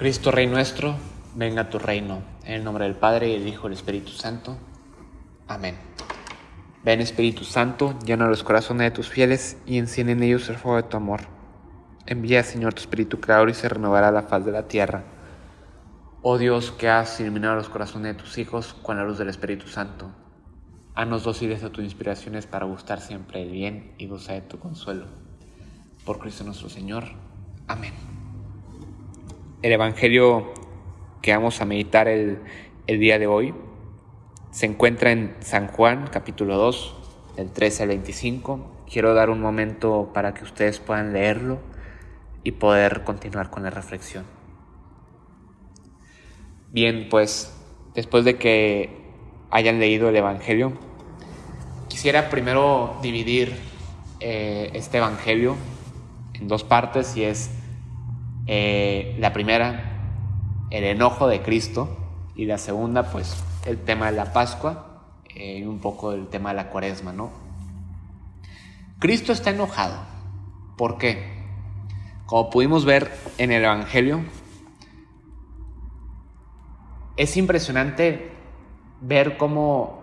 Cristo Rey nuestro, venga a tu reino. En el nombre del Padre, y del Hijo y del Espíritu Santo. Amén. Ven Espíritu Santo, llena los corazones de tus fieles y enciende en ellos el fuego de tu amor. Envía, Señor, tu Espíritu Creador y se renovará la faz de la tierra. Oh Dios, que has iluminado los corazones de tus hijos con la luz del Espíritu Santo. Haznos dóciles a tus inspiraciones para gustar siempre el bien y gozar de tu consuelo. Por Cristo nuestro Señor. Amén. El Evangelio que vamos a meditar el, el, día de hoy se encuentra en San Juan capítulo 2, del 13 al 25. Quiero dar un momento para que ustedes puedan leerlo y poder continuar con la reflexión. Bien, pues después de que hayan leído el Evangelio, quisiera primero dividir eh, este Evangelio en dos partes y es eh, la primera, el enojo de Cristo, y la segunda, pues, el tema de la Pascua eh, y un poco el tema de la cuaresma, ¿no? Cristo está enojado. ¿Por qué? Como pudimos ver en el Evangelio, es impresionante ver cómo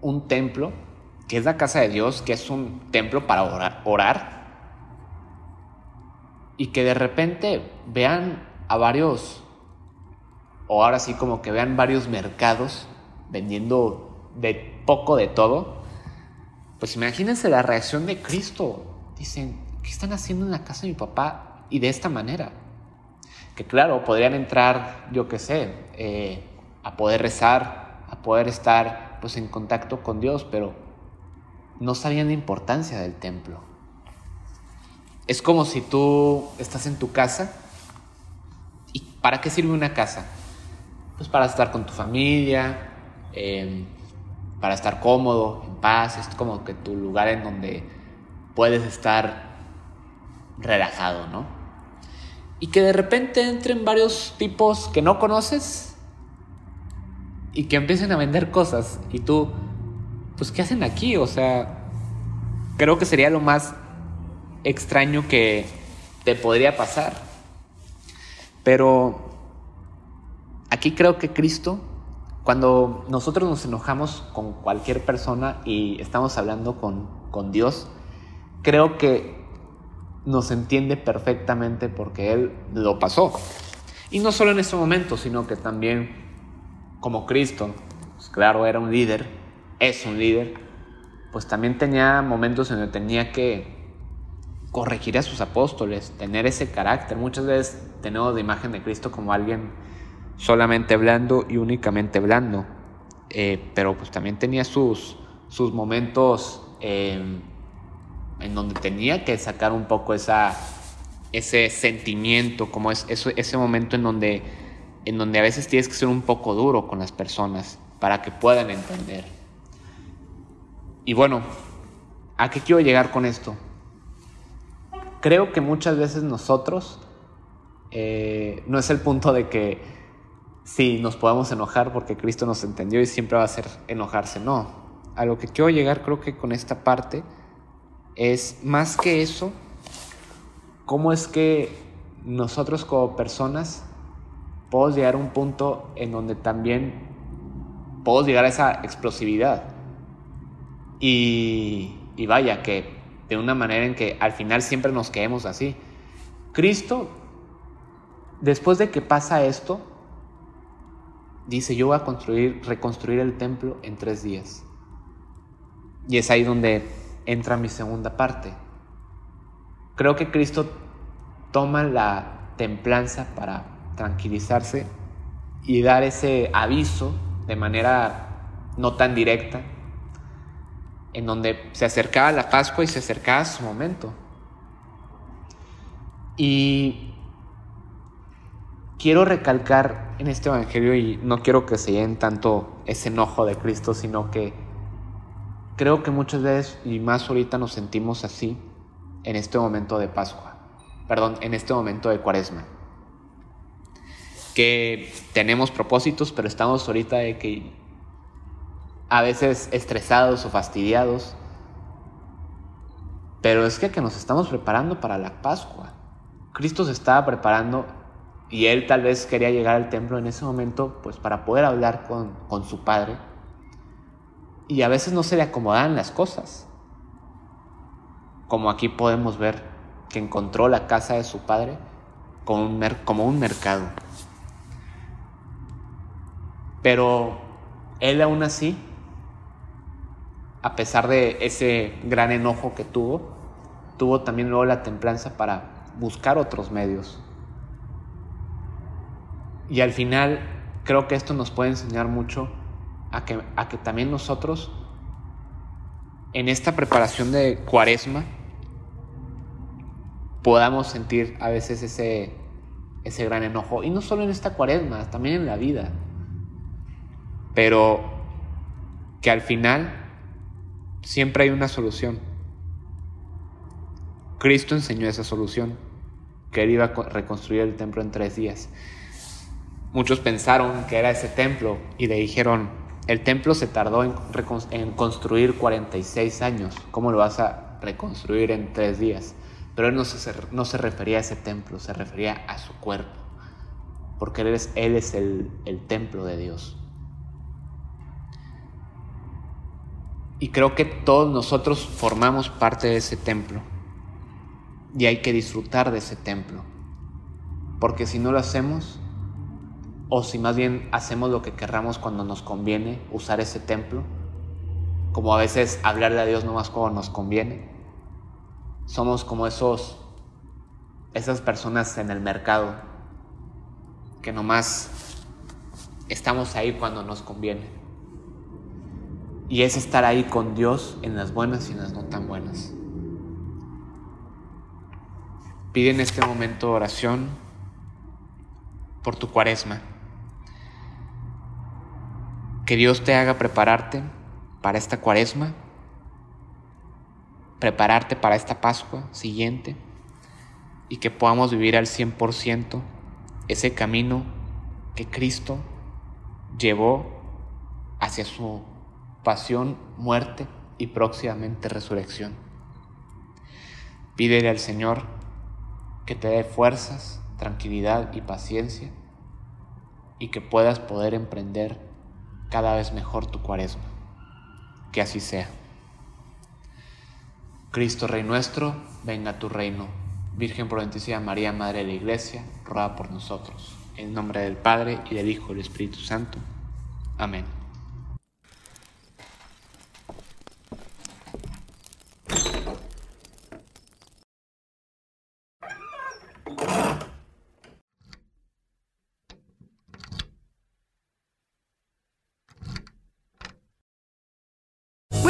un templo, que es la casa de Dios, que es un templo para orar, orar y que de repente vean a varios, o ahora sí como que vean varios mercados vendiendo de poco de todo, pues imagínense la reacción de Cristo. Dicen, ¿qué están haciendo en la casa de mi papá? Y de esta manera. Que claro, podrían entrar, yo qué sé, eh, a poder rezar, a poder estar pues en contacto con Dios, pero no sabían la importancia del templo. Es como si tú estás en tu casa. ¿Y para qué sirve una casa? Pues para estar con tu familia, eh, para estar cómodo, en paz. Es como que tu lugar en donde puedes estar relajado, ¿no? Y que de repente entren varios tipos que no conoces y que empiecen a vender cosas. Y tú, pues, ¿qué hacen aquí? O sea, creo que sería lo más extraño que te podría pasar. Pero aquí creo que Cristo, cuando nosotros nos enojamos con cualquier persona y estamos hablando con, con Dios, creo que nos entiende perfectamente porque Él lo pasó. Y no solo en ese momento, sino que también como Cristo, pues claro, era un líder, es un líder, pues también tenía momentos en donde tenía que corregir a sus apóstoles, tener ese carácter. Muchas veces tenemos la imagen de Cristo como alguien solamente blando y únicamente blando, eh, pero pues también tenía sus, sus momentos eh, en donde tenía que sacar un poco esa, ese sentimiento, como es, ese momento en donde, en donde a veces tienes que ser un poco duro con las personas para que puedan entender. Y bueno, ¿a qué quiero llegar con esto? Creo que muchas veces nosotros eh, no es el punto de que sí nos podemos enojar porque Cristo nos entendió y siempre va a hacer enojarse. No, a lo que quiero llegar creo que con esta parte es más que eso, cómo es que nosotros como personas podemos llegar a un punto en donde también podemos llegar a esa explosividad. Y, y vaya, que de una manera en que al final siempre nos quedemos así. Cristo, después de que pasa esto, dice, yo voy a construir, reconstruir el templo en tres días. Y es ahí donde entra mi segunda parte. Creo que Cristo toma la templanza para tranquilizarse y dar ese aviso de manera no tan directa, en donde se acercaba la Pascua y se acercaba su momento. Y quiero recalcar en este Evangelio, y no quiero que se llenen tanto ese enojo de Cristo, sino que creo que muchas veces, y más ahorita nos sentimos así, en este momento de Pascua, perdón, en este momento de Cuaresma. Que tenemos propósitos, pero estamos ahorita de que a veces estresados o fastidiados. Pero es que, que nos estamos preparando para la Pascua. Cristo se estaba preparando y él tal vez quería llegar al templo en ese momento pues para poder hablar con, con su padre. Y a veces no se le acomodaban las cosas. Como aquí podemos ver que encontró la casa de su padre como un, como un mercado. Pero él aún así, a pesar de ese gran enojo que tuvo, tuvo también luego la templanza para buscar otros medios. Y al final creo que esto nos puede enseñar mucho a que, a que también nosotros en esta preparación de cuaresma podamos sentir a veces ese, ese gran enojo. Y no solo en esta cuaresma, también en la vida. Pero que al final siempre hay una solución. Cristo enseñó esa solución, que él iba a reconstruir el templo en tres días. Muchos pensaron que era ese templo y le dijeron, el templo se tardó en, en construir 46 años, ¿cómo lo vas a reconstruir en tres días? Pero él no se, refería a ese templo, se refería a su cuerpo, porque él es, él el templo de Dios. Y creo que todos nosotros formamos parte de ese templo. Y hay que disfrutar de ese templo. Porque si no lo hacemos, o si más bien hacemos lo que querramos cuando nos conviene, usar ese templo, como a veces hablarle a Dios no más como nos conviene, somos como esos, esas personas en el mercado que nomás estamos ahí cuando nos conviene. Y es estar ahí con Dios en las buenas y en las no tan buenas. Pide en este momento oración por tu cuaresma. Que Dios te haga prepararte para esta cuaresma, prepararte para esta Pascua siguiente y que podamos vivir al 100% ese camino que Cristo llevó hacia su pasión, muerte y próximamente resurrección. Pídele al Señor que te dé fuerzas, tranquilidad y paciencia y que puedas poder emprender cada vez mejor tu cuaresma. Que así sea. Cristo Rey nuestro, venga a tu reino. Virgen prudentísima María, Madre de la Iglesia, ruega por nosotros. En nombre del Padre y del Hijo y del Espíritu Santo. Amén.